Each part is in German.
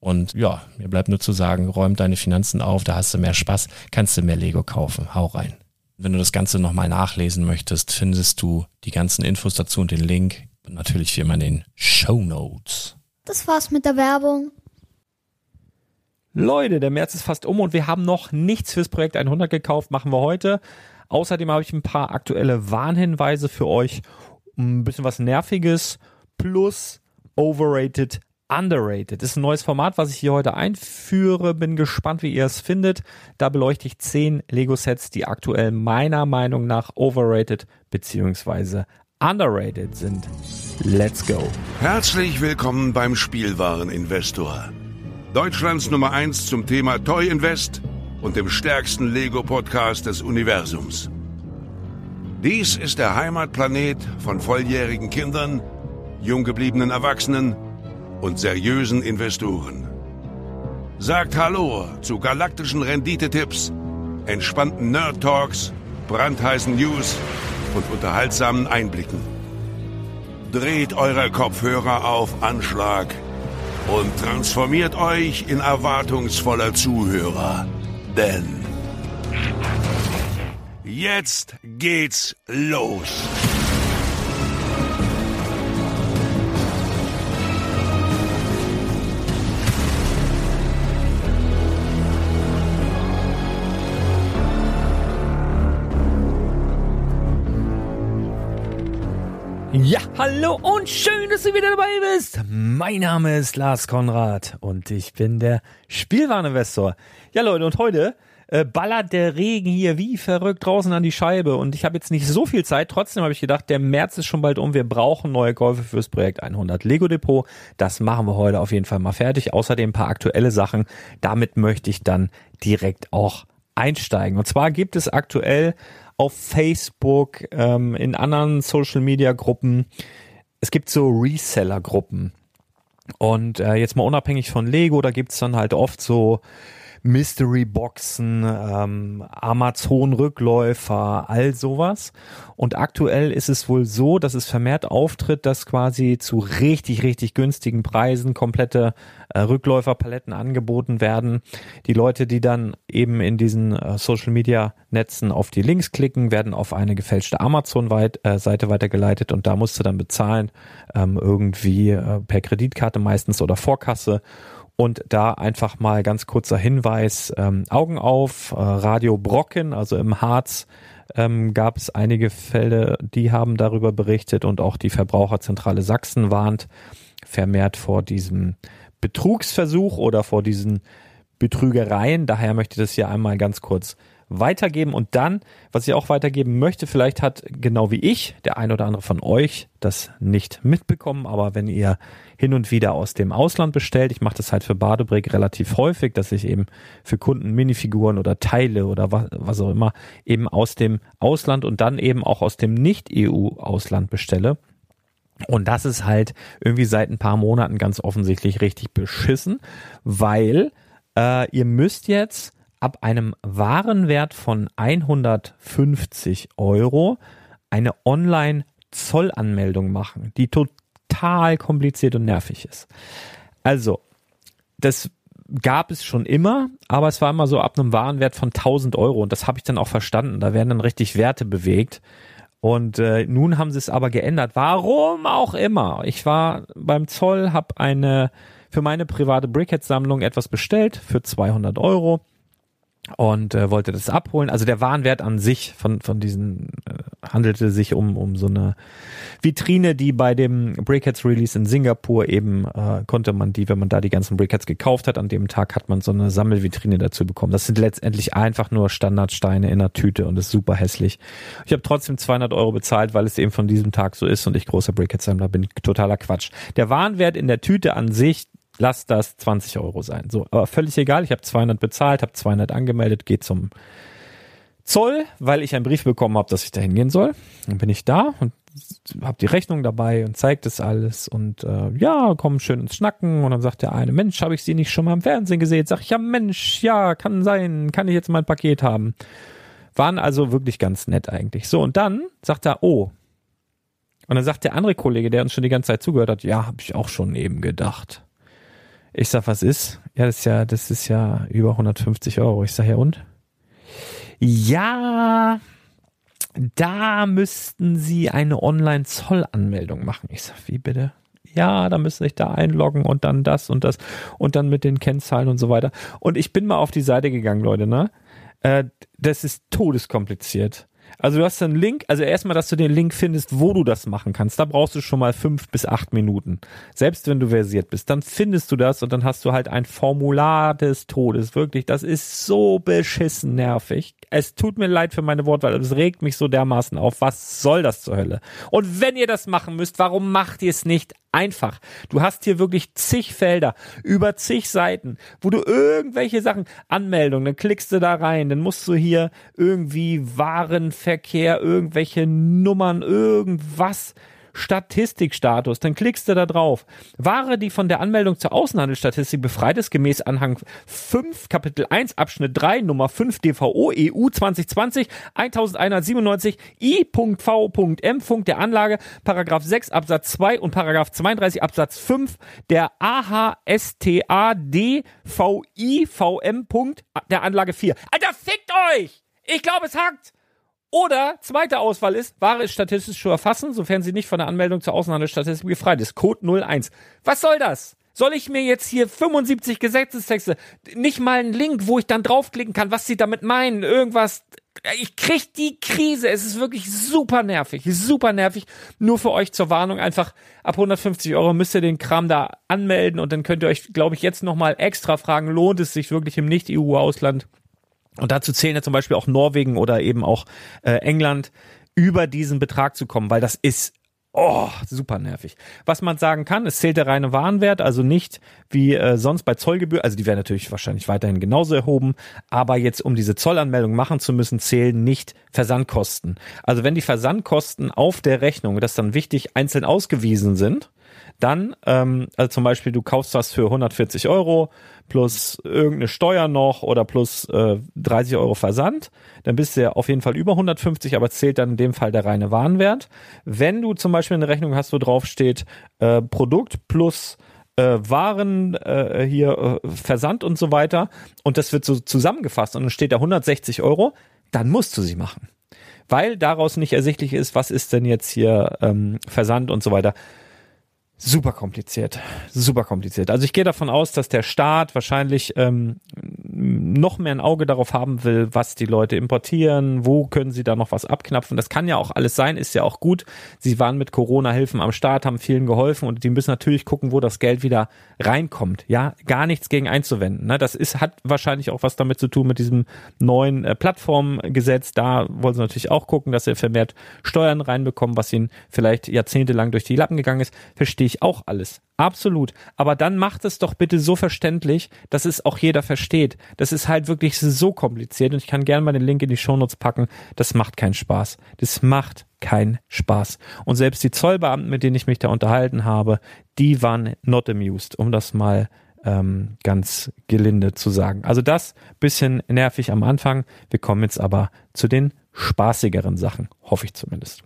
Und ja, mir bleibt nur zu sagen, räum deine Finanzen auf, da hast du mehr Spaß, kannst du mehr Lego kaufen. Hau rein. Wenn du das Ganze nochmal nachlesen möchtest, findest du die ganzen Infos dazu und den Link. Und natürlich wie immer in den Show Notes. Das war's mit der Werbung. Leute, der März ist fast um und wir haben noch nichts fürs Projekt 100 gekauft, machen wir heute. Außerdem habe ich ein paar aktuelle Warnhinweise für euch, ein bisschen was Nerviges plus Overrated Underrated. Ist ein neues Format, was ich hier heute einführe. Bin gespannt, wie ihr es findet. Da beleuchte ich zehn Lego-Sets, die aktuell meiner Meinung nach overrated bzw. underrated sind. Let's go. Herzlich willkommen beim Spielwareninvestor. Deutschlands Nummer eins zum Thema Toy Invest und dem stärksten Lego-Podcast des Universums. Dies ist der Heimatplanet von volljährigen Kindern, jung gebliebenen Erwachsenen, und seriösen Investoren. Sagt Hallo zu galaktischen Renditetipps, entspannten Nerd Talks, brandheißen News und unterhaltsamen Einblicken. Dreht eure Kopfhörer auf Anschlag und transformiert euch in erwartungsvoller Zuhörer. Denn jetzt geht's los. Ja, hallo und schön, dass du wieder dabei bist. Mein Name ist Lars Konrad und ich bin der Spielwareninvestor. Ja, Leute, und heute äh, ballert der Regen hier wie verrückt draußen an die Scheibe und ich habe jetzt nicht so viel Zeit. Trotzdem habe ich gedacht, der März ist schon bald um. Wir brauchen neue Käufe fürs Projekt 100 Lego Depot. Das machen wir heute auf jeden Fall mal fertig. Außerdem ein paar aktuelle Sachen. Damit möchte ich dann direkt auch einsteigen. Und zwar gibt es aktuell auf Facebook, ähm, in anderen Social Media Gruppen, es gibt so Reseller-Gruppen. Und äh, jetzt mal unabhängig von Lego, da gibt's dann halt oft so Mystery-Boxen, ähm, Amazon-Rückläufer, all sowas. Und aktuell ist es wohl so, dass es vermehrt auftritt, dass quasi zu richtig, richtig günstigen Preisen komplette äh, Rückläuferpaletten angeboten werden. Die Leute, die dann eben in diesen äh, Social-Media-Netzen auf die Links klicken, werden auf eine gefälschte Amazon-Seite äh, weitergeleitet und da musst du dann bezahlen, ähm, irgendwie äh, per Kreditkarte meistens oder Vorkasse. Und da einfach mal ganz kurzer Hinweis, ähm, Augen auf, äh, Radio Brocken, also im Harz ähm, gab es einige Fälle, die haben darüber berichtet und auch die Verbraucherzentrale Sachsen warnt vermehrt vor diesem Betrugsversuch oder vor diesen Betrügereien. Daher möchte ich das hier einmal ganz kurz weitergeben. Und dann, was ich auch weitergeben möchte, vielleicht hat genau wie ich der ein oder andere von euch das nicht mitbekommen, aber wenn ihr hin und wieder aus dem Ausland bestellt, ich mache das halt für Badebrick relativ häufig, dass ich eben für Kunden Minifiguren oder Teile oder was, was auch immer eben aus dem Ausland und dann eben auch aus dem Nicht-EU-Ausland bestelle. Und das ist halt irgendwie seit ein paar Monaten ganz offensichtlich richtig beschissen, weil äh, ihr müsst jetzt ab einem Warenwert von 150 Euro eine Online-Zollanmeldung machen, die total kompliziert und nervig ist. Also, das gab es schon immer, aber es war immer so ab einem Warenwert von 1000 Euro und das habe ich dann auch verstanden. Da werden dann richtig Werte bewegt. Und äh, nun haben sie es aber geändert. Warum auch immer. Ich war beim Zoll, habe eine für meine private Brickhead-Sammlung etwas bestellt für 200 Euro und äh, wollte das abholen. Also der Warenwert an sich von von diesen äh, handelte sich um um so eine Vitrine, die bei dem Brickheads Release in Singapur eben äh, konnte man die, wenn man da die ganzen Brickheads gekauft hat, an dem Tag hat man so eine Sammelvitrine dazu bekommen. Das sind letztendlich einfach nur Standardsteine in einer Tüte und ist super hässlich. Ich habe trotzdem 200 Euro bezahlt, weil es eben von diesem Tag so ist und ich großer Brickhead-Sammler bin. Totaler Quatsch. Der Warenwert in der Tüte an sich lass das 20 Euro sein. So, aber völlig egal. Ich habe 200 bezahlt, habe 200 angemeldet, gehe zum Zoll, weil ich einen Brief bekommen habe, dass ich da hingehen soll. Dann bin ich da und habe die Rechnung dabei und zeigt das alles und äh, ja, kommen schön ins Schnacken und dann sagt der eine, Mensch, habe ich sie nicht schon mal im Fernsehen gesehen? Sag ich, ja Mensch, ja, kann sein, kann ich jetzt mein Paket haben. Waren also wirklich ganz nett eigentlich. So, und dann sagt er, oh. Und dann sagt der andere Kollege, der uns schon die ganze Zeit zugehört hat, ja, habe ich auch schon eben gedacht. Ich sag, was ist? Ja, das ist ja, das ist ja über 150 Euro. Ich sag, ja und? Ja, da müssten Sie eine Online-Zollanmeldung machen. Ich sag, wie bitte? Ja, da müssen Sie sich da einloggen und dann das und das und dann mit den Kennzahlen und so weiter. Und ich bin mal auf die Seite gegangen, Leute, ne? Äh, das ist todeskompliziert. Also du hast einen Link, also erstmal, dass du den Link findest, wo du das machen kannst. Da brauchst du schon mal fünf bis acht Minuten. Selbst wenn du versiert bist, dann findest du das und dann hast du halt ein Formular des Todes. Wirklich, das ist so beschissen nervig. Es tut mir leid für meine Wortwahl, aber es regt mich so dermaßen auf. Was soll das zur Hölle? Und wenn ihr das machen müsst, warum macht ihr es nicht einfach. Du hast hier wirklich zig Felder, über zig Seiten, wo du irgendwelche Sachen, Anmeldungen, dann klickst du da rein, dann musst du hier irgendwie Warenverkehr, irgendwelche Nummern, irgendwas Statistikstatus, dann klickst du da drauf. Ware, die von der Anmeldung zur Außenhandelsstatistik befreit ist, gemäß Anhang 5, Kapitel 1, Abschnitt 3, Nummer 5 DVO EU 2020 1197 I.V.M. der Anlage, Paragraph 6 Absatz 2 und Paragraph 32 Absatz 5 der AHSTA DVIVM. der Anlage 4. Alter, fickt euch! Ich glaube, es hackt! Oder zweite Auswahl ist, Ware ist statistisch zu erfassen, sofern sie nicht von der Anmeldung zur Außenhandelsstatistik befreit ist. Code 01. Was soll das? Soll ich mir jetzt hier 75 Gesetzestexte, nicht mal einen Link, wo ich dann draufklicken kann, was sie damit meinen, irgendwas. Ich krieg die Krise. Es ist wirklich super nervig, super nervig. Nur für euch zur Warnung einfach ab 150 Euro müsst ihr den Kram da anmelden und dann könnt ihr euch, glaube ich, jetzt nochmal extra fragen, lohnt es sich wirklich im Nicht-EU-Ausland Und dazu zählen ja zum Beispiel auch Norwegen oder eben auch äh, England, über diesen Betrag zu kommen, weil das ist Oh, super nervig. Was man sagen kann, es zählt der reine Warenwert, also nicht wie äh, sonst bei Zollgebühr, also die werden natürlich wahrscheinlich weiterhin genauso erhoben, aber jetzt um diese Zollanmeldung machen zu müssen, zählen nicht Versandkosten. Also wenn die Versandkosten auf der Rechnung, das ist dann wichtig, einzeln ausgewiesen sind, dann, ähm, also zum Beispiel, du kaufst was für 140 Euro plus irgendeine Steuer noch oder plus äh, 30 Euro Versand, dann bist du ja auf jeden Fall über 150, aber zählt dann in dem Fall der reine Warenwert. Wenn du zum Beispiel eine Rechnung hast, wo drauf steht äh, Produkt plus äh, Waren äh, hier äh, Versand und so weiter und das wird so zusammengefasst und dann steht da 160 Euro, dann musst du sie machen. Weil daraus nicht ersichtlich ist, was ist denn jetzt hier ähm, Versand und so weiter. Super kompliziert, super kompliziert. Also ich gehe davon aus, dass der Staat wahrscheinlich ähm, noch mehr ein Auge darauf haben will, was die Leute importieren, wo können sie da noch was abknapfen. Das kann ja auch alles sein, ist ja auch gut. Sie waren mit Corona-Hilfen am Start, haben vielen geholfen und die müssen natürlich gucken, wo das Geld wieder reinkommt. Ja, gar nichts gegen einzuwenden. Ne? Das ist, hat wahrscheinlich auch was damit zu tun mit diesem neuen äh, Plattformgesetz. Da wollen sie natürlich auch gucken, dass sie vermehrt Steuern reinbekommen, was ihnen vielleicht jahrzehntelang durch die Lappen gegangen ist. Verstehe ich auch alles. Absolut. Aber dann macht es doch bitte so verständlich, dass es auch jeder versteht. Das ist halt wirklich so kompliziert und ich kann gerne mal den Link in die Shownotes packen. Das macht keinen Spaß. Das macht keinen Spaß. Und selbst die Zollbeamten, mit denen ich mich da unterhalten habe, die waren not amused, um das mal ähm, ganz gelinde zu sagen. Also das bisschen nervig am Anfang. Wir kommen jetzt aber zu den spaßigeren Sachen, hoffe ich zumindest.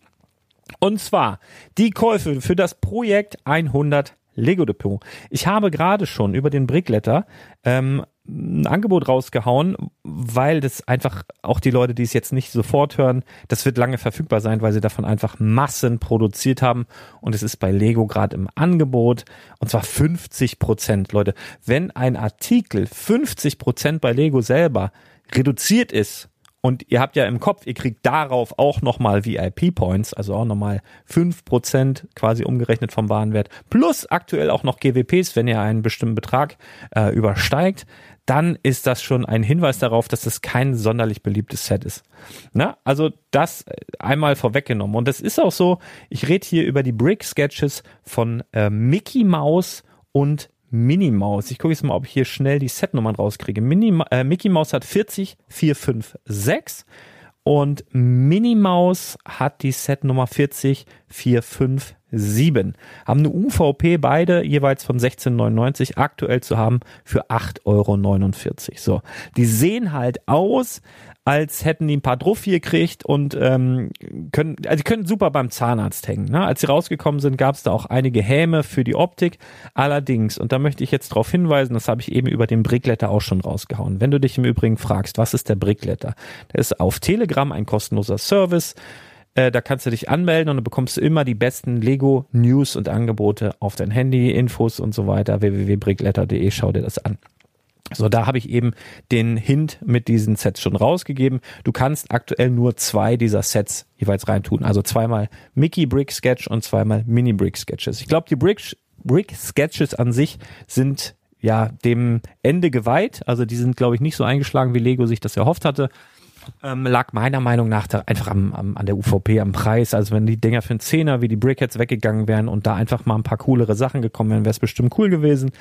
Und zwar die Käufe für das Projekt 100 Lego Depot. Ich habe gerade schon über den Brickletter ähm, ein Angebot rausgehauen, weil das einfach auch die Leute, die es jetzt nicht sofort hören, das wird lange verfügbar sein, weil sie davon einfach Massen produziert haben und es ist bei Lego gerade im Angebot und zwar 50 Prozent, Leute. Wenn ein Artikel 50 Prozent bei Lego selber reduziert ist, und ihr habt ja im Kopf, ihr kriegt darauf auch nochmal VIP-Points, also auch nochmal fünf Prozent quasi umgerechnet vom Warenwert, plus aktuell auch noch GWPs, wenn ihr einen bestimmten Betrag äh, übersteigt, dann ist das schon ein Hinweis darauf, dass es kein sonderlich beliebtes Set ist. Na, also das einmal vorweggenommen. Und das ist auch so, ich rede hier über die Brick-Sketches von äh, Mickey Mouse und Minnie Maus. Ich gucke jetzt mal, ob ich hier schnell die Setnummern rauskriege. Mini, äh, Mickey Mouse hat 40 456 und Minnie Maus hat die Setnummer 40 457. Haben eine UVP beide jeweils von 16,99 aktuell zu haben für 8,49 Euro. So, die sehen halt aus, als hätten die ein paar Druff hier gekriegt und ähm, können, also die können super beim Zahnarzt hängen. Ne? Als sie rausgekommen sind, gab es da auch einige Häme für die Optik. Allerdings, und da möchte ich jetzt darauf hinweisen, das habe ich eben über den Brickletter auch schon rausgehauen. Wenn du dich im Übrigen fragst, was ist der Brickletter? Der ist auf Telegram ein kostenloser Service. Äh, da kannst du dich anmelden und dann bekommst du immer die besten Lego News und Angebote auf dein Handy, Infos und so weiter. www.brickletter.de, schau dir das an. So, da habe ich eben den Hint mit diesen Sets schon rausgegeben. Du kannst aktuell nur zwei dieser Sets jeweils reintun. Also zweimal Mickey Brick Sketch und zweimal Mini Brick Sketches. Ich glaube, die Brick, Brick Sketches an sich sind ja dem Ende geweiht. Also die sind, glaube ich, nicht so eingeschlagen, wie Lego sich das erhofft hatte. Ähm, lag meiner Meinung nach da einfach am, am, an der UVP, am Preis. Also wenn die Dinger für einen Zehner wie die Brickheads weggegangen wären und da einfach mal ein paar coolere Sachen gekommen wären, wäre es bestimmt cool gewesen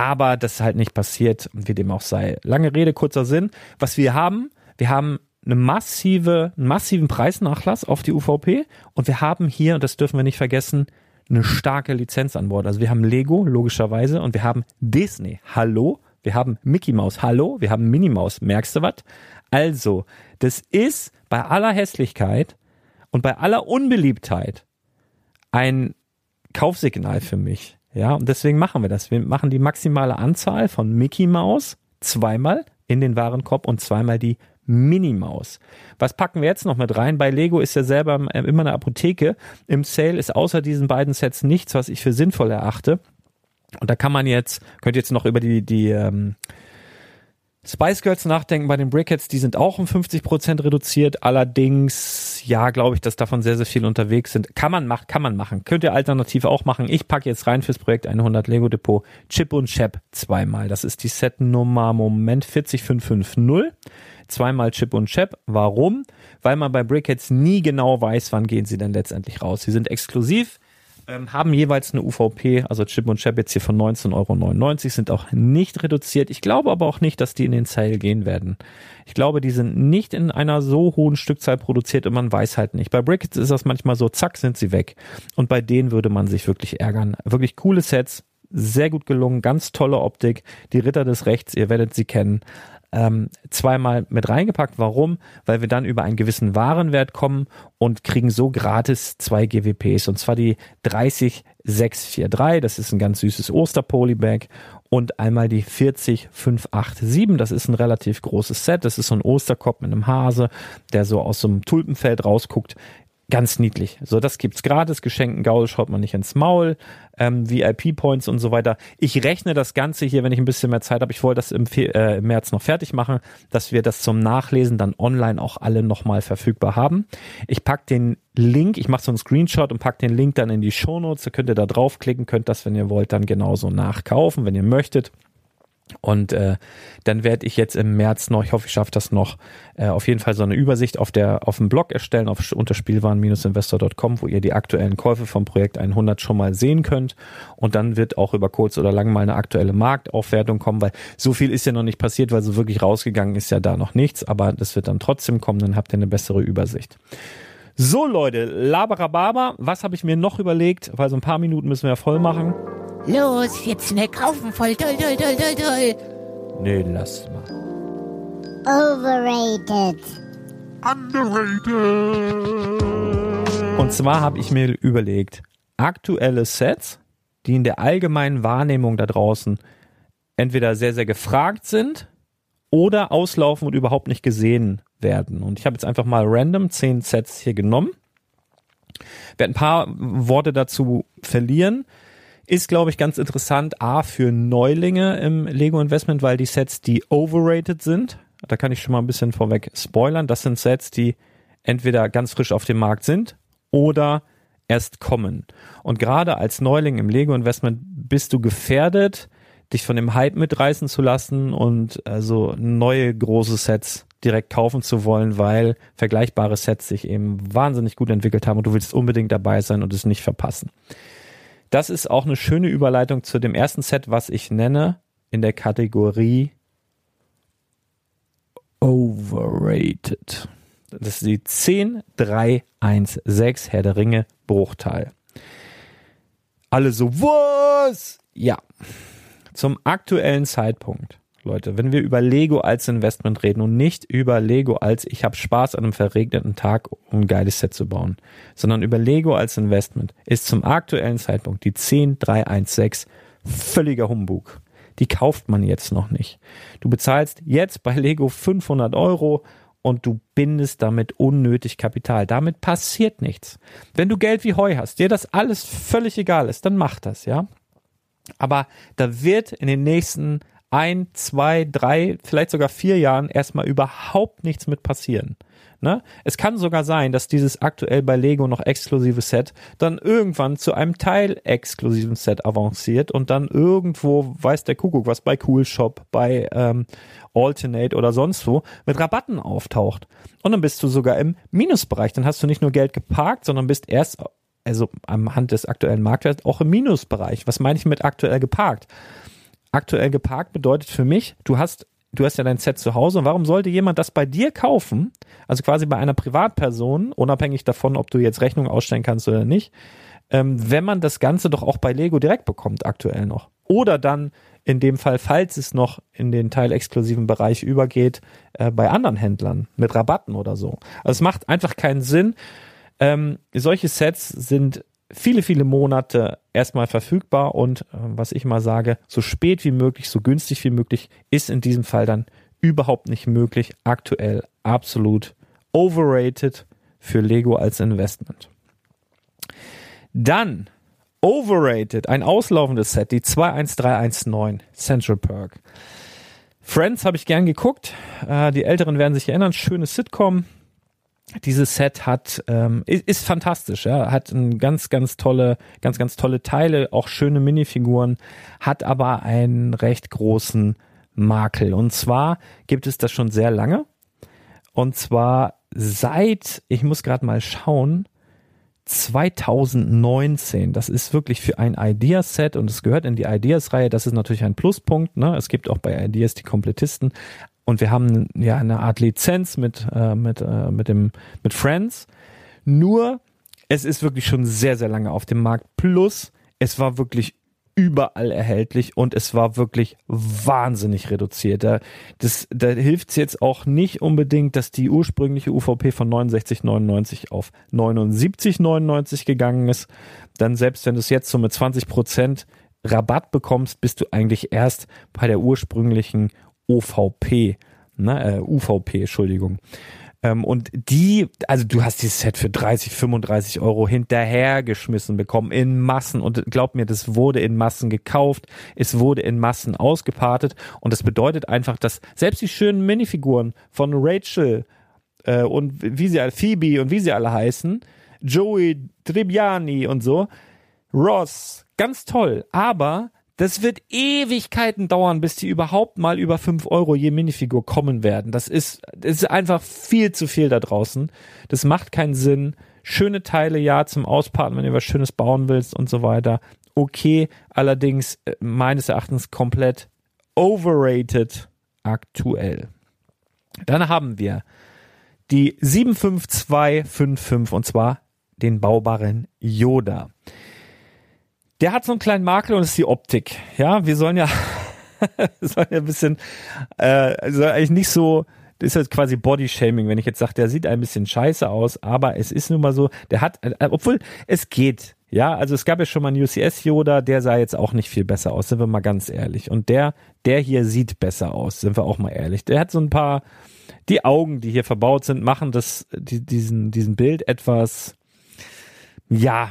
aber das ist halt nicht passiert, wie dem auch sei. Lange Rede, kurzer Sinn. Was wir haben, wir haben eine massive, einen massiven Preisnachlass auf die UVP und wir haben hier, und das dürfen wir nicht vergessen, eine starke Lizenz an Bord. Also wir haben Lego, logischerweise, und wir haben Disney. Hallo? Wir haben Mickey Mouse. Hallo? Wir haben Minnie Mouse. Merkst du was? Also, das ist bei aller Hässlichkeit und bei aller Unbeliebtheit ein Kaufsignal für mich. Ja, und deswegen machen wir das. Wir machen die maximale Anzahl von Mickey Maus zweimal in den Warenkorb und zweimal die Minnie Maus. Was packen wir jetzt noch mit rein? Bei Lego ist ja selber immer eine Apotheke. Im Sale ist außer diesen beiden Sets nichts, was ich für sinnvoll erachte. Und da kann man jetzt, könnt ihr jetzt noch über die, die, ähm, Spice Girls nachdenken bei den Brickheads, die sind auch um 50% reduziert. Allerdings, ja, glaube ich, dass davon sehr, sehr viel unterwegs sind. Kann man machen, kann man machen. Könnt ihr alternativ auch machen. Ich packe jetzt rein fürs Projekt 100 Lego Depot Chip und Chap zweimal. Das ist die Setnummer Moment 40550. Zweimal Chip und Chap. Warum? Weil man bei Brickheads nie genau weiß, wann gehen sie denn letztendlich raus. Sie sind exklusiv ähm, haben jeweils eine UVP, also Chip und Chap jetzt hier von 19,99 Euro, sind auch nicht reduziert. Ich glaube aber auch nicht, dass die in den Sale gehen werden. Ich glaube, die sind nicht in einer so hohen Stückzahl produziert und man weiß halt nicht. Bei Brickets ist das manchmal so, zack, sind sie weg. Und bei denen würde man sich wirklich ärgern. Wirklich coole Sets, sehr gut gelungen, ganz tolle Optik. Die Ritter des Rechts, ihr werdet sie kennen ähm, zweimal mit reingepackt. Warum? Weil wir dann über einen gewissen Warenwert kommen und kriegen so gratis zwei GWPs. Und zwar die 30643, das ist ein ganz süßes Osterpolybag. Und einmal die 40587, das ist ein relativ großes Set. Das ist so ein Osterkopf mit einem Hase, der so aus so einem Tulpenfeld rausguckt ganz niedlich. So, das gibt's gratis. Geschenken Gaul schaut man nicht ins Maul. Ähm, VIP-Points und so weiter. Ich rechne das Ganze hier, wenn ich ein bisschen mehr Zeit habe. Ich wollte das im, äh, im März noch fertig machen, dass wir das zum Nachlesen dann online auch alle nochmal verfügbar haben. Ich pack den Link, ich mache so einen Screenshot und pack den Link dann in die Shownotes. Da könnt ihr da draufklicken, könnt das, wenn ihr wollt, dann genauso nachkaufen, wenn ihr möchtet. Und äh, dann werde ich jetzt im März noch, ich hoffe, ich schaffe das noch, äh, auf jeden Fall so eine Übersicht auf der auf dem Blog erstellen, auf unter spielwaren-investor.com, wo ihr die aktuellen Käufe vom Projekt 100 schon mal sehen könnt. Und dann wird auch über kurz oder lang mal eine aktuelle Marktaufwertung kommen, weil so viel ist ja noch nicht passiert, weil so wirklich rausgegangen ist ja da noch nichts. Aber das wird dann trotzdem kommen, dann habt ihr eine bessere Übersicht. So Leute, Labarababa, was habe ich mir noch überlegt? Weil so ein paar Minuten müssen wir ja voll machen. Los, jetzt schnell kaufen, voll toll, toll, toll, toll, toll. Nee, lass mal. Overrated. Und zwar habe ich mir überlegt, aktuelle Sets, die in der allgemeinen Wahrnehmung da draußen entweder sehr, sehr gefragt sind oder auslaufen und überhaupt nicht gesehen werden. Und ich habe jetzt einfach mal random zehn Sets hier genommen. Werde ein paar Worte dazu verlieren. Ist, glaube ich, ganz interessant, A, für Neulinge im Lego Investment, weil die Sets, die overrated sind, da kann ich schon mal ein bisschen vorweg spoilern, das sind Sets, die entweder ganz frisch auf dem Markt sind oder erst kommen. Und gerade als Neuling im Lego Investment bist du gefährdet, dich von dem Hype mitreißen zu lassen und also neue große Sets direkt kaufen zu wollen, weil vergleichbare Sets sich eben wahnsinnig gut entwickelt haben und du willst unbedingt dabei sein und es nicht verpassen. Das ist auch eine schöne Überleitung zu dem ersten Set, was ich nenne in der Kategorie Overrated. Das ist die 10316 Herr der Ringe Bruchteil. Alle so, was? Ja. Zum aktuellen Zeitpunkt Leute, wenn wir über Lego als Investment reden und nicht über Lego als ich habe Spaß an einem verregneten Tag, um ein geiles Set zu bauen, sondern über Lego als Investment, ist zum aktuellen Zeitpunkt die 10316 völliger Humbug. Die kauft man jetzt noch nicht. Du bezahlst jetzt bei Lego 500 Euro und du bindest damit unnötig Kapital. Damit passiert nichts. Wenn du Geld wie Heu hast, dir das alles völlig egal ist, dann mach das, ja. Aber da wird in den nächsten ein, zwei, drei, vielleicht sogar vier Jahren erstmal überhaupt nichts mit passieren. Ne? Es kann sogar sein, dass dieses aktuell bei Lego noch exklusive Set dann irgendwann zu einem Teil exklusiven Set avanciert und dann irgendwo, weiß der Kuckuck, was bei Cool Shop, bei ähm, Alternate oder sonst wo mit Rabatten auftaucht. Und dann bist du sogar im Minusbereich. Dann hast du nicht nur Geld geparkt, sondern bist erst, also am Hand des aktuellen Marktwerts, auch im Minusbereich. Was meine ich mit aktuell geparkt? Aktuell geparkt bedeutet für mich, du hast du hast ja dein Set zu Hause und warum sollte jemand das bei dir kaufen? Also quasi bei einer Privatperson, unabhängig davon, ob du jetzt Rechnung ausstellen kannst oder nicht, ähm, wenn man das Ganze doch auch bei Lego direkt bekommt, aktuell noch. Oder dann in dem Fall, falls es noch in den teilexklusiven Bereich übergeht, äh, bei anderen Händlern mit Rabatten oder so. Also es macht einfach keinen Sinn. Ähm, solche Sets sind viele, viele Monate erstmal verfügbar und äh, was ich mal sage, so spät wie möglich, so günstig wie möglich, ist in diesem Fall dann überhaupt nicht möglich. Aktuell absolut overrated für Lego als Investment. Dann overrated, ein auslaufendes Set, die 21319 Central Perk. Friends habe ich gern geguckt. Äh, die Älteren werden sich erinnern. Schönes Sitcom. Dieses Set hat ähm, ist, ist fantastisch, ja, hat ein ganz ganz tolle, ganz ganz tolle Teile, auch schöne Minifiguren, hat aber einen recht großen Makel. Und zwar gibt es das schon sehr lange. Und zwar seit, ich muss gerade mal schauen, 2019. Das ist wirklich für ein Ideas-Set und es gehört in die Ideas-Reihe. Das ist natürlich ein Pluspunkt. Ne? Es gibt auch bei Ideas die Komplettisten. Und wir haben ja eine Art Lizenz mit, äh, mit, äh, mit, dem, mit Friends. Nur, es ist wirklich schon sehr, sehr lange auf dem Markt. Plus, es war wirklich überall erhältlich und es war wirklich wahnsinnig reduziert. Da, das, da hilft es jetzt auch nicht unbedingt, dass die ursprüngliche UVP von 69,99 auf 79,99 gegangen ist. Dann selbst wenn du es jetzt so mit 20 Prozent Rabatt bekommst, bist du eigentlich erst bei der ursprünglichen OVP, ne, äh, UVP, Entschuldigung. Ähm, und die, also du hast dieses Set für 30, 35 Euro hinterhergeschmissen bekommen in Massen. Und glaub mir, das wurde in Massen gekauft, es wurde in Massen ausgepartet. Und das bedeutet einfach, dass selbst die schönen Minifiguren von Rachel äh, und wie sie alle, Phoebe und wie sie alle heißen, Joey Tribbiani und so, Ross, ganz toll, aber das wird Ewigkeiten dauern, bis die überhaupt mal über fünf Euro je Minifigur kommen werden. Das ist, das ist einfach viel zu viel da draußen. Das macht keinen Sinn. Schöne Teile, ja, zum Ausparten, wenn du was Schönes bauen willst und so weiter. Okay, allerdings äh, meines Erachtens komplett overrated aktuell. Dann haben wir die 75255 und zwar den baubaren Yoda. Der hat so einen kleinen Makel und ist die Optik. Ja, wir sollen ja, sollen ja ein bisschen, äh, soll eigentlich nicht so, das ist halt quasi Body-Shaming, wenn ich jetzt sage, der sieht ein bisschen scheiße aus, aber es ist nun mal so, der hat, äh, obwohl es geht. Ja, also es gab ja schon mal einen UCS Yoda, der sah jetzt auch nicht viel besser aus, sind wir mal ganz ehrlich. Und der, der hier sieht besser aus, sind wir auch mal ehrlich. Der hat so ein paar, die Augen, die hier verbaut sind, machen das, die, diesen, diesen Bild etwas, ja,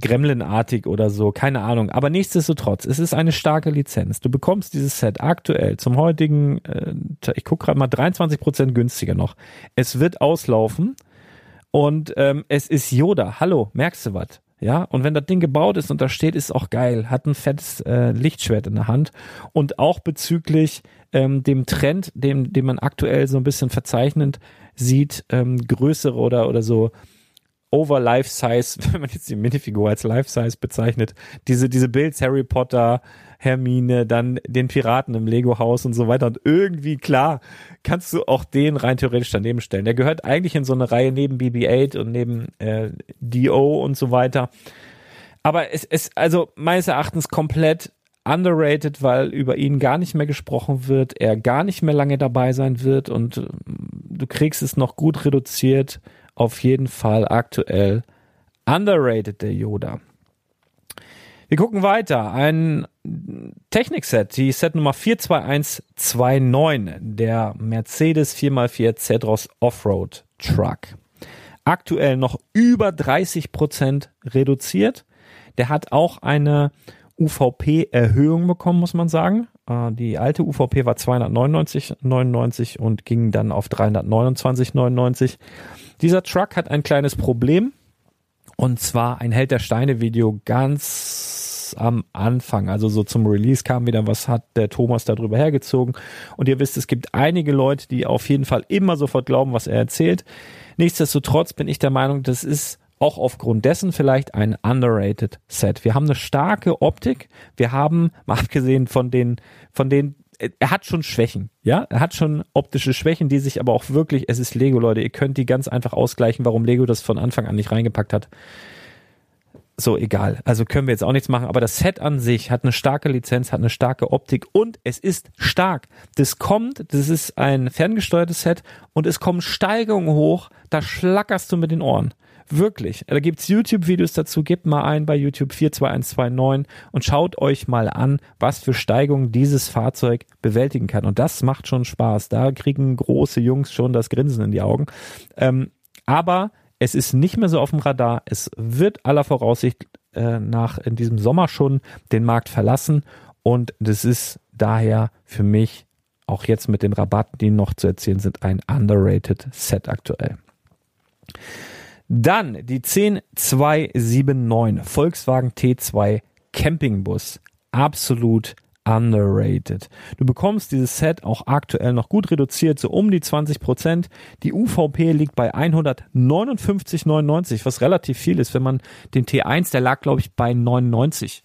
Gremlin-artig oder so, keine Ahnung. Aber nichtsdestotrotz, es ist eine starke Lizenz. Du bekommst dieses Set aktuell zum heutigen, äh, ich gucke gerade mal, 23% günstiger noch. Es wird auslaufen und ähm, es ist Yoda. Hallo, merkst du was? Ja, und wenn das Ding gebaut ist und da steht, ist auch geil. Hat ein fettes äh, Lichtschwert in der Hand. Und auch bezüglich ähm, dem Trend, dem, den man aktuell so ein bisschen verzeichnend sieht, ähm, größere oder, oder so over Life Size, wenn man jetzt die Minifigur als Life Size bezeichnet, diese, diese Builds, Harry Potter, Hermine, dann den Piraten im Lego-Haus und so weiter. Und irgendwie, klar, kannst du auch den rein theoretisch daneben stellen. Der gehört eigentlich in so eine Reihe neben BB-8 und neben äh, DO und so weiter. Aber es ist also meines Erachtens komplett underrated, weil über ihn gar nicht mehr gesprochen wird, er gar nicht mehr lange dabei sein wird und äh, du kriegst es noch gut reduziert auf jeden Fall aktuell underrated, der Yoda. Wir gucken weiter. Ein Technikset, die Set Nummer 42129, der Mercedes 4x4 Cedros Offroad Truck. Aktuell noch über 30 Prozent reduziert. Der hat auch eine UVP-Erhöhung bekommen, muss man sagen. Äh, die alte UVP war 299,99 und ging dann auf 329,99. Dieser Truck hat ein kleines Problem. Und zwar ein Held der Steine Video ganz am Anfang, also so zum Release kam wieder was, hat der Thomas darüber hergezogen. Und ihr wisst, es gibt einige Leute, die auf jeden Fall immer sofort glauben, was er erzählt. Nichtsdestotrotz bin ich der Meinung, das ist auch aufgrund dessen vielleicht ein underrated Set. Wir haben eine starke Optik. Wir haben, mal abgesehen von den, von den er hat schon Schwächen, ja, er hat schon optische Schwächen, die sich aber auch wirklich, es ist Lego, Leute, ihr könnt die ganz einfach ausgleichen, warum Lego das von Anfang an nicht reingepackt hat. So, egal. Also können wir jetzt auch nichts machen, aber das Set an sich hat eine starke Lizenz, hat eine starke Optik und es ist stark. Das kommt, das ist ein ferngesteuertes Set und es kommen Steigerungen hoch, da schlackerst du mit den Ohren. Wirklich. Da gibt's YouTube-Videos dazu. Gebt mal ein bei YouTube 42129 und schaut euch mal an, was für Steigungen dieses Fahrzeug bewältigen kann. Und das macht schon Spaß. Da kriegen große Jungs schon das Grinsen in die Augen. Ähm, aber es ist nicht mehr so auf dem Radar. Es wird aller Voraussicht äh, nach in diesem Sommer schon den Markt verlassen. Und das ist daher für mich auch jetzt mit den Rabatten, die noch zu erzielen sind, ein underrated Set aktuell. Dann die 10279 Volkswagen T2 Campingbus. Absolut underrated. Du bekommst dieses Set auch aktuell noch gut reduziert, so um die 20 Prozent. Die UVP liegt bei 159,99, was relativ viel ist, wenn man den T1, der lag glaube ich bei 99.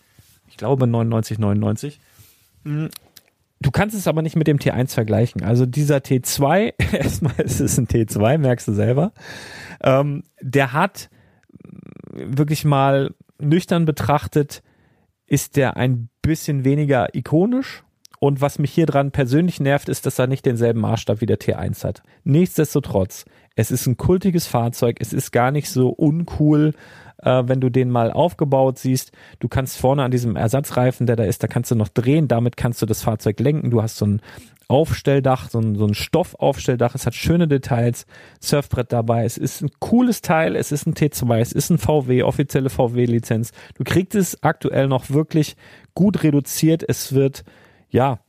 Ich glaube 99,99. Du kannst es aber nicht mit dem T1 vergleichen. Also dieser T2, erstmal ist es ein T2, merkst du selber. Ähm, der hat wirklich mal nüchtern betrachtet, ist der ein bisschen weniger ikonisch. Und was mich hier dran persönlich nervt, ist, dass er nicht denselben Maßstab wie der T1 hat. Nichtsdestotrotz, es ist ein kultiges Fahrzeug, es ist gar nicht so uncool, äh, wenn du den mal aufgebaut siehst. Du kannst vorne an diesem Ersatzreifen, der da ist, da kannst du noch drehen, damit kannst du das Fahrzeug lenken. Du hast so ein Aufstelldach, so ein, so ein Stoffaufstelldach. Es hat schöne Details, Surfbrett dabei. Es ist ein cooles Teil. Es ist ein T2, es ist ein VW, offizielle VW-Lizenz. Du kriegst es aktuell noch wirklich gut reduziert. Es wird, ja,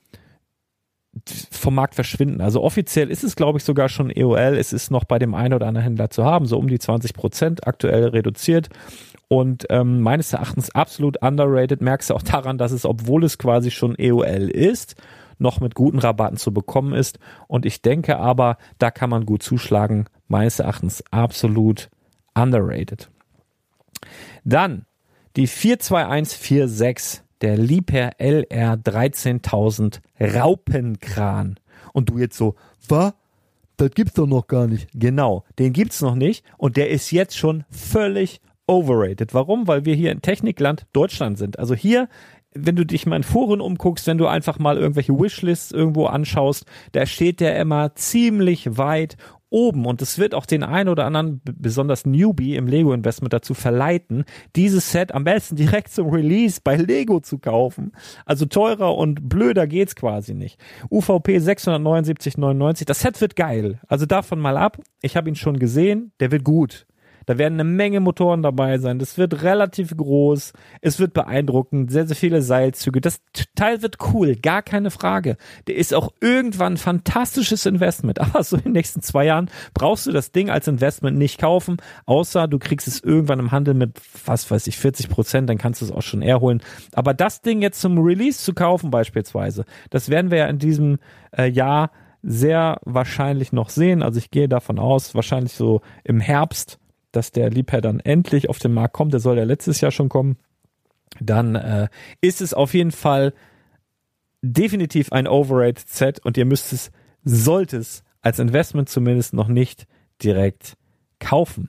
vom Markt verschwinden. Also offiziell ist es, glaube ich, sogar schon EOL. Es ist noch bei dem einen oder anderen Händler zu haben, so um die 20 Prozent aktuell reduziert. Und ähm, meines Erachtens absolut underrated. Merkst du auch daran, dass es, obwohl es quasi schon EOL ist, noch mit guten Rabatten zu bekommen ist. Und ich denke aber, da kann man gut zuschlagen. Meines Erachtens absolut underrated. Dann die 42146 der Liebherr LR 13000 Raupenkran. Und du jetzt so, was? Das gibt's doch noch gar nicht. Genau, den gibt's noch nicht und der ist jetzt schon völlig overrated. Warum? Weil wir hier in Technikland Deutschland sind. Also hier wenn du dich mal in Foren umguckst, wenn du einfach mal irgendwelche Wishlists irgendwo anschaust, da steht der immer ziemlich weit oben und es wird auch den einen oder anderen, besonders Newbie im Lego Investment dazu verleiten, dieses Set am besten direkt zum Release bei Lego zu kaufen. Also teurer und blöder geht's quasi nicht. UVP 679,99. Das Set wird geil. Also davon mal ab. Ich habe ihn schon gesehen. Der wird gut. Da werden eine Menge Motoren dabei sein. Das wird relativ groß. Es wird beeindruckend. Sehr, sehr viele Seilzüge. Das Teil wird cool. Gar keine Frage. Der ist auch irgendwann ein fantastisches Investment. Aber so in den nächsten zwei Jahren brauchst du das Ding als Investment nicht kaufen. Außer du kriegst es irgendwann im Handel mit, was weiß ich, 40 Prozent. Dann kannst du es auch schon eher holen. Aber das Ding jetzt zum Release zu kaufen beispielsweise, das werden wir ja in diesem äh, Jahr sehr wahrscheinlich noch sehen. Also ich gehe davon aus, wahrscheinlich so im Herbst dass der Liebherr dann endlich auf den Markt kommt. Der soll ja letztes Jahr schon kommen. Dann äh, ist es auf jeden Fall definitiv ein Overrated Set und ihr müsst es, sollt es als Investment zumindest noch nicht direkt kaufen.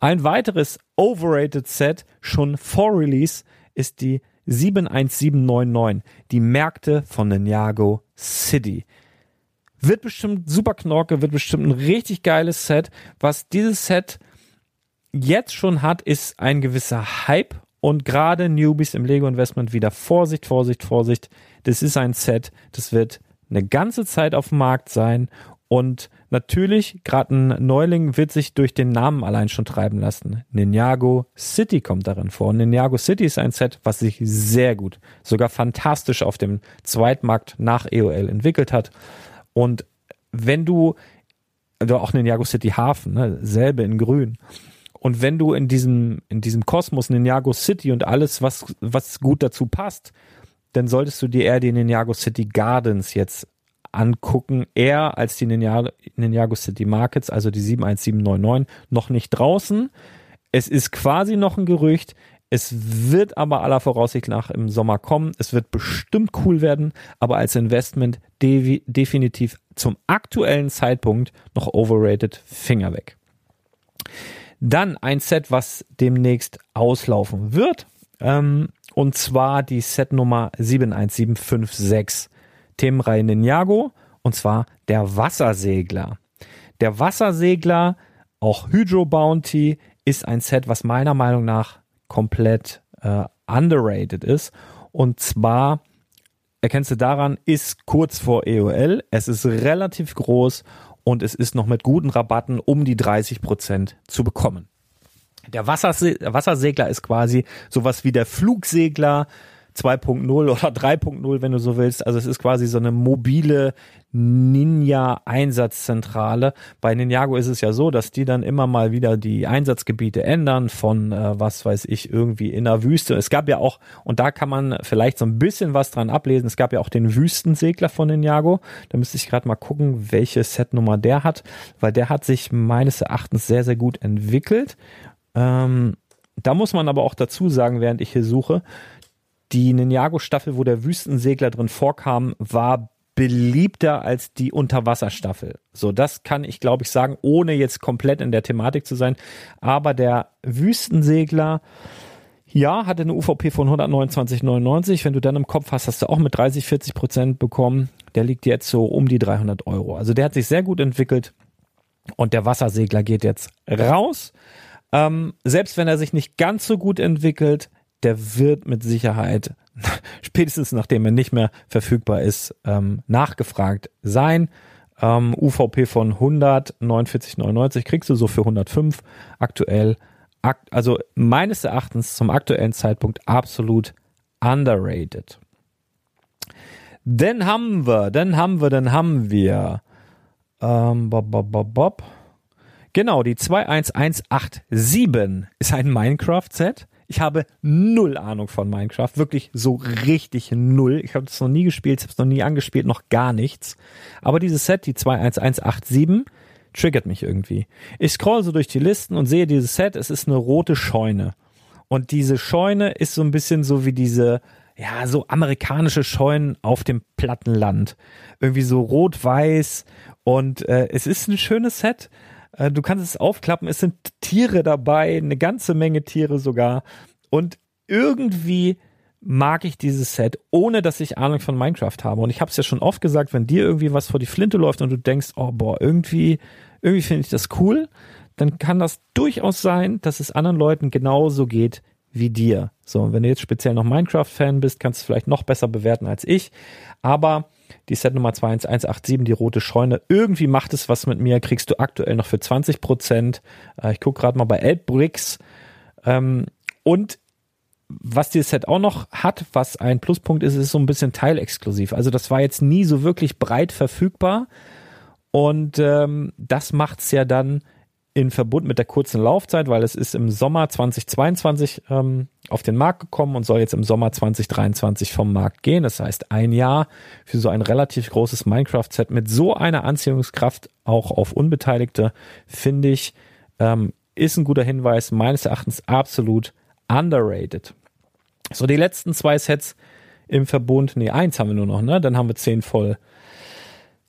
Ein weiteres Overrated Set schon vor Release ist die 71799, die Märkte von Ninjago City. Wird bestimmt super knorke, wird bestimmt ein richtig geiles Set. Was dieses Set jetzt schon hat, ist ein gewisser Hype und gerade Newbies im Lego Investment wieder Vorsicht, Vorsicht, Vorsicht. Das ist ein Set, das wird eine ganze Zeit auf dem Markt sein und natürlich, gerade ein Neuling wird sich durch den Namen allein schon treiben lassen. Ninjago City kommt darin vor. Und Ninjago City ist ein Set, was sich sehr gut, sogar fantastisch auf dem Zweitmarkt nach EOL entwickelt hat. Und wenn du, also auch Ninjago City Hafen, ne, selbe in grün. Und wenn du in diesem, in diesem Kosmos Ninjago City und alles, was, was gut dazu passt, dann solltest du dir eher die Ninjago City Gardens jetzt angucken, eher als die Ninjago, City Markets, also die 71799, noch nicht draußen. Es ist quasi noch ein Gerücht. Es wird aber aller Voraussicht nach im Sommer kommen. Es wird bestimmt cool werden, aber als Investment de definitiv zum aktuellen Zeitpunkt noch overrated. Finger weg. Dann ein Set, was demnächst auslaufen wird. Ähm, und zwar die Setnummer 71756. Themenreihe Ninjago. Und zwar der Wassersegler. Der Wassersegler, auch Hydro Bounty, ist ein Set, was meiner Meinung nach komplett äh, underrated ist. Und zwar erkennst du daran, ist kurz vor EOL. Es ist relativ groß und es ist noch mit guten Rabatten um die 30 Prozent zu bekommen. Der Wasserse Wassersegler ist quasi sowas wie der Flugsegler 2.0 oder 3.0, wenn du so willst. Also es ist quasi so eine mobile Ninja-Einsatzzentrale. Bei Ninjago ist es ja so, dass die dann immer mal wieder die Einsatzgebiete ändern von, äh, was weiß ich, irgendwie in der Wüste. Es gab ja auch, und da kann man vielleicht so ein bisschen was dran ablesen, es gab ja auch den Wüstensegler von Ninjago. Da müsste ich gerade mal gucken, welche Setnummer der hat, weil der hat sich meines Erachtens sehr, sehr gut entwickelt. Ähm, da muss man aber auch dazu sagen, während ich hier suche, die Ninjago-Staffel, wo der Wüstensegler drin vorkam, war beliebter als die Unterwasserstaffel. So, das kann ich, glaube ich, sagen, ohne jetzt komplett in der Thematik zu sein. Aber der Wüstensegler, ja, hatte eine UVP von 129,99. Wenn du dann im Kopf hast, hast du auch mit 30, 40 Prozent bekommen. Der liegt jetzt so um die 300 Euro. Also der hat sich sehr gut entwickelt. Und der Wassersegler geht jetzt raus. Ähm, selbst wenn er sich nicht ganz so gut entwickelt, der wird mit Sicherheit spätestens nachdem er nicht mehr verfügbar ist, ähm, nachgefragt sein. Ähm, UVP von 149,99 kriegst du so für 105 aktuell. Akt, also meines Erachtens zum aktuellen Zeitpunkt absolut underrated. Dann haben wir, dann haben wir, dann haben wir, ähm, bob, bob, bob, bob. Genau, die 21187 ist ein Minecraft-Set. Ich habe null Ahnung von Minecraft, wirklich so richtig null. Ich habe das noch nie gespielt, ich habe es noch nie angespielt, noch gar nichts. Aber dieses Set, die 21187, triggert mich irgendwie. Ich scroll so durch die Listen und sehe dieses Set, es ist eine rote Scheune. Und diese Scheune ist so ein bisschen so wie diese, ja, so amerikanische Scheunen auf dem Plattenland. Irgendwie so rot-weiß und äh, es ist ein schönes Set. Äh, du kannst es aufklappen, es sind Tiere dabei, eine ganze Menge Tiere sogar. Und irgendwie mag ich dieses Set, ohne dass ich Ahnung von Minecraft habe. Und ich habe es ja schon oft gesagt, wenn dir irgendwie was vor die Flinte läuft und du denkst, oh boah, irgendwie, irgendwie finde ich das cool, dann kann das durchaus sein, dass es anderen Leuten genauso geht wie dir. So, und wenn du jetzt speziell noch Minecraft-Fan bist, kannst du es vielleicht noch besser bewerten als ich. Aber die Set Nummer 21187, die rote Scheune, irgendwie macht es was mit mir, kriegst du aktuell noch für 20 Prozent. Äh, ich gucke gerade mal bei Elbricks. Ähm, und was dieses Set auch noch hat, was ein Pluspunkt ist, ist so ein bisschen teilexklusiv. Also das war jetzt nie so wirklich breit verfügbar. Und ähm, das macht's ja dann in Verbund mit der kurzen Laufzeit, weil es ist im Sommer 2022 ähm, auf den Markt gekommen und soll jetzt im Sommer 2023 vom Markt gehen. Das heißt ein Jahr für so ein relativ großes Minecraft-Set mit so einer Anziehungskraft auch auf Unbeteiligte, finde ich, ähm, ist ein guter Hinweis, meines Erachtens absolut underrated. So, die letzten zwei Sets im Verbund, nee, eins haben wir nur noch, ne? Dann haben wir zehn voll.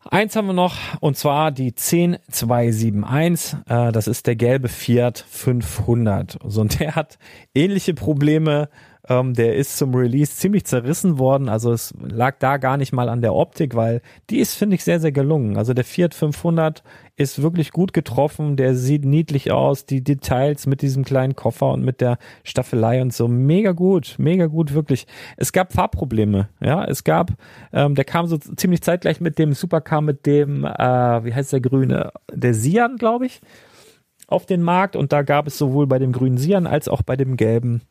Eins haben wir noch, und zwar die 10271. Äh, das ist der gelbe Fiat 500. So, und der hat ähnliche Probleme ähm, der ist zum Release ziemlich zerrissen worden. Also es lag da gar nicht mal an der Optik, weil die ist, finde ich, sehr, sehr gelungen. Also der Fiat 500 ist wirklich gut getroffen. Der sieht niedlich aus. Die Details mit diesem kleinen Koffer und mit der Staffelei und so. Mega gut, mega gut, wirklich. Es gab Farbprobleme. Ja, es gab, ähm, der kam so ziemlich zeitgleich mit dem Supercar, mit dem, äh, wie heißt der grüne? Der Sian, glaube ich auf den Markt und da gab es sowohl bei dem grünen Sian als auch bei dem gelben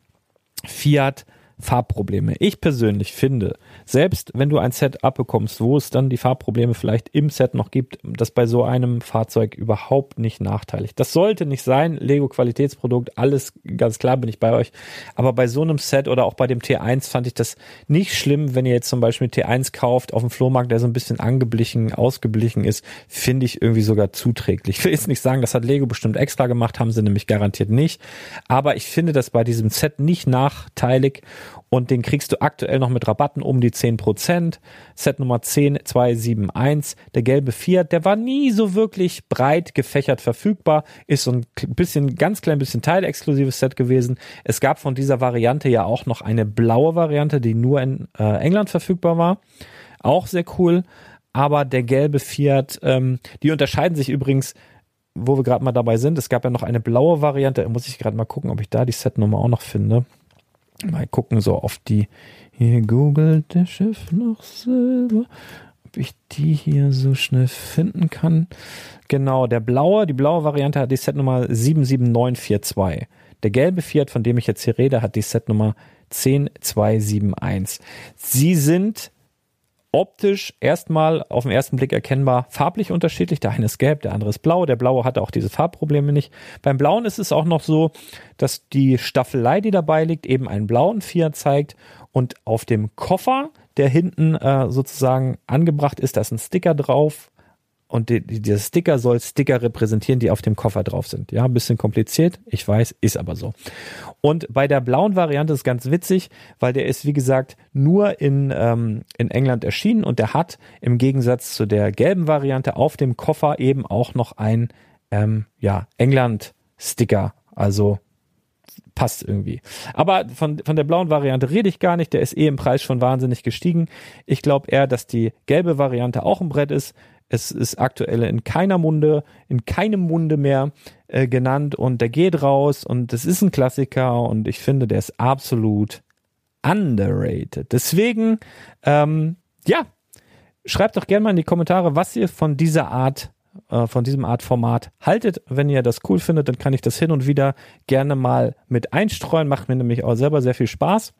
Fiat Farbprobleme. Ich persönlich finde, selbst wenn du ein Set abbekommst, wo es dann die Farbprobleme vielleicht im Set noch gibt, das bei so einem Fahrzeug überhaupt nicht nachteilig. Das sollte nicht sein. Lego Qualitätsprodukt, alles ganz klar bin ich bei euch. Aber bei so einem Set oder auch bei dem T1 fand ich das nicht schlimm, wenn ihr jetzt zum Beispiel T1 kauft auf dem Flohmarkt, der so ein bisschen angeblichen, ausgeblichen ist, finde ich irgendwie sogar zuträglich. Ich will jetzt nicht sagen, das hat Lego bestimmt extra gemacht, haben sie nämlich garantiert nicht. Aber ich finde das bei diesem Set nicht nachteilig und den kriegst du aktuell noch mit Rabatten um die 10%. Set Nummer 10271, der gelbe Fiat, der war nie so wirklich breit gefächert verfügbar, ist so ein bisschen, ganz klein bisschen teilexklusives Set gewesen. Es gab von dieser Variante ja auch noch eine blaue Variante, die nur in äh, England verfügbar war. Auch sehr cool. Aber der gelbe Fiat, ähm, die unterscheiden sich übrigens wo wir gerade mal dabei sind, es gab ja noch eine blaue Variante, muss ich gerade mal gucken, ob ich da die Setnummer auch noch finde. Mal gucken, so auf die. Hier googelt der Chef noch selber. ob ich die hier so schnell finden kann. Genau, der blaue, die blaue Variante hat die Setnummer 77942. Der gelbe Fiat, von dem ich jetzt hier rede, hat die Setnummer 10271. Sie sind optisch erstmal auf den ersten Blick erkennbar farblich unterschiedlich. Der eine ist gelb, der andere ist blau. Der blaue hatte auch diese Farbprobleme nicht. Beim blauen ist es auch noch so, dass die Staffelei, die dabei liegt, eben einen blauen Fiat zeigt und auf dem Koffer, der hinten äh, sozusagen angebracht ist, da ist ein Sticker drauf und die, die, dieser Sticker soll Sticker repräsentieren, die auf dem Koffer drauf sind. Ja, ein bisschen kompliziert, ich weiß, ist aber so. Und bei der blauen Variante ist ganz witzig, weil der ist, wie gesagt, nur in, ähm, in England erschienen und der hat im Gegensatz zu der gelben Variante auf dem Koffer eben auch noch ein ähm, ja, England-Sticker. Also passt irgendwie. Aber von, von der blauen Variante rede ich gar nicht. Der ist eh im Preis schon wahnsinnig gestiegen. Ich glaube eher, dass die gelbe Variante auch ein Brett ist. Es ist aktuell in keiner Munde, in keinem Munde mehr äh, genannt und der geht raus und es ist ein Klassiker und ich finde, der ist absolut underrated. Deswegen, ähm, ja, schreibt doch gerne mal in die Kommentare, was ihr von dieser Art äh, von diesem Art Format haltet. Wenn ihr das cool findet, dann kann ich das hin und wieder gerne mal mit einstreuen. Macht mir nämlich auch selber sehr viel Spaß.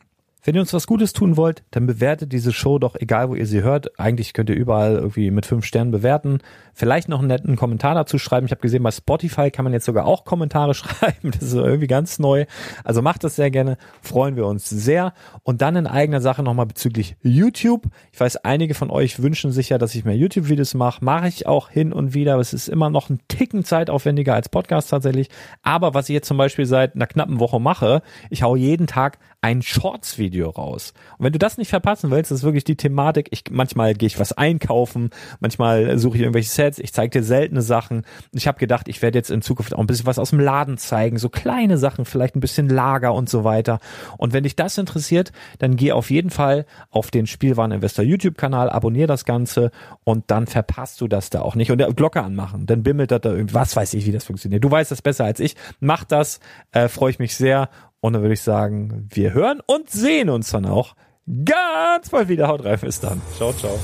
Wenn ihr uns was Gutes tun wollt, dann bewertet diese Show doch, egal wo ihr sie hört. Eigentlich könnt ihr überall irgendwie mit fünf Sternen bewerten. Vielleicht noch einen netten Kommentar dazu schreiben. Ich habe gesehen, bei Spotify kann man jetzt sogar auch Kommentare schreiben. Das ist irgendwie ganz neu. Also macht das sehr gerne. Freuen wir uns sehr. Und dann in eigener Sache nochmal bezüglich YouTube. Ich weiß, einige von euch wünschen sich ja, dass ich mehr YouTube-Videos mache. Mache ich auch hin und wieder. Es ist immer noch ein Ticken zeitaufwendiger als Podcast tatsächlich. Aber was ich jetzt zum Beispiel seit einer knappen Woche mache, ich hau jeden Tag ein Shorts-Video raus. Und wenn du das nicht verpassen willst, ist wirklich die Thematik. Ich, manchmal gehe ich was einkaufen, manchmal suche ich irgendwelche Sets, ich zeige dir seltene Sachen. Ich habe gedacht, ich werde jetzt in Zukunft auch ein bisschen was aus dem Laden zeigen, so kleine Sachen, vielleicht ein bisschen Lager und so weiter. Und wenn dich das interessiert, dann geh auf jeden Fall auf den Spielwareninvestor YouTube-Kanal, abonniere das Ganze und dann verpasst du das da auch nicht. Und der Glocke anmachen, dann bimmelt das da irgendwie, was weiß ich, wie das funktioniert. Du weißt das besser als ich. Mach das, äh, freue ich mich sehr und dann würde ich sagen, wir hören und sehen uns dann auch ganz bald wieder. Haut rein, bis dann. Ciao, ciao.